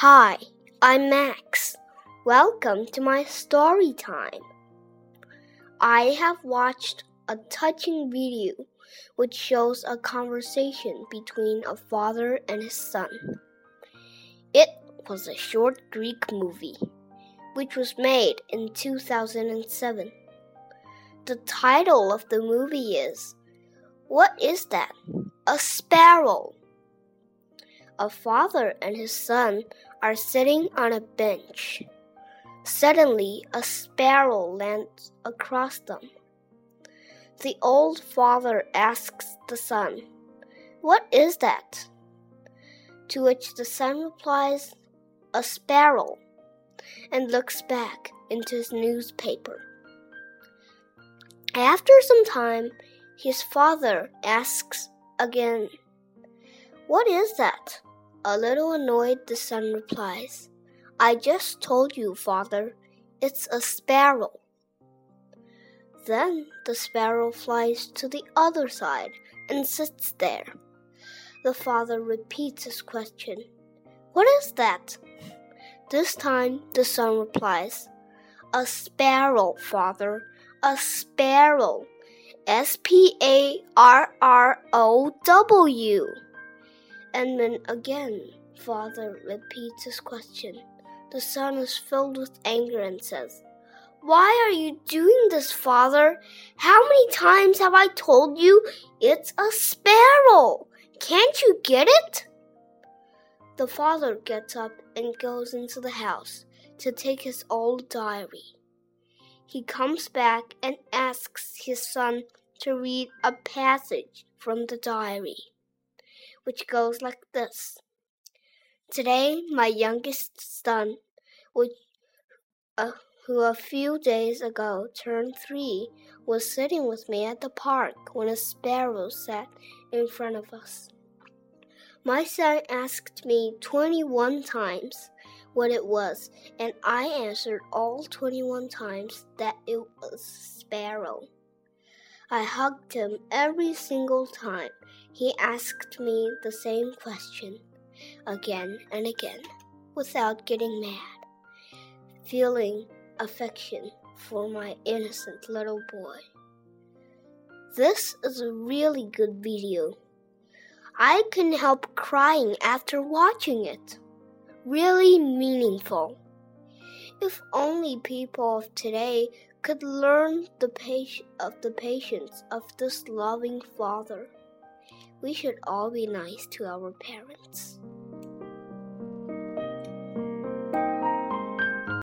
Hi, I'm Max. Welcome to my story time. I have watched a touching video which shows a conversation between a father and his son. It was a short Greek movie which was made in 2007. The title of the movie is What is that? A sparrow. A father and his son are sitting on a bench. Suddenly, a sparrow lands across them. The old father asks the son, What is that? To which the son replies, A sparrow, and looks back into his newspaper. After some time, his father asks again, What is that? A little annoyed, the son replies, I just told you, father, it's a sparrow. Then the sparrow flies to the other side and sits there. The father repeats his question, What is that? This time the son replies, A sparrow, father, a sparrow. S P A R R O W. And then again, father repeats his question. The son is filled with anger and says, Why are you doing this, father? How many times have I told you it's a sparrow? Can't you get it? The father gets up and goes into the house to take his old diary. He comes back and asks his son to read a passage from the diary which goes like this Today, my youngest son, which, uh, who a few days ago turned three, was sitting with me at the park when a sparrow sat in front of us. My son asked me 21 times what it was, and I answered all 21 times that it was a sparrow. I hugged him every single time he asked me the same question again and again without getting mad, feeling affection for my innocent little boy. This is a really good video. I couldn't help crying after watching it. Really meaningful. If only people of today could learn the patience of the patience of this loving father we should all be nice to our parents.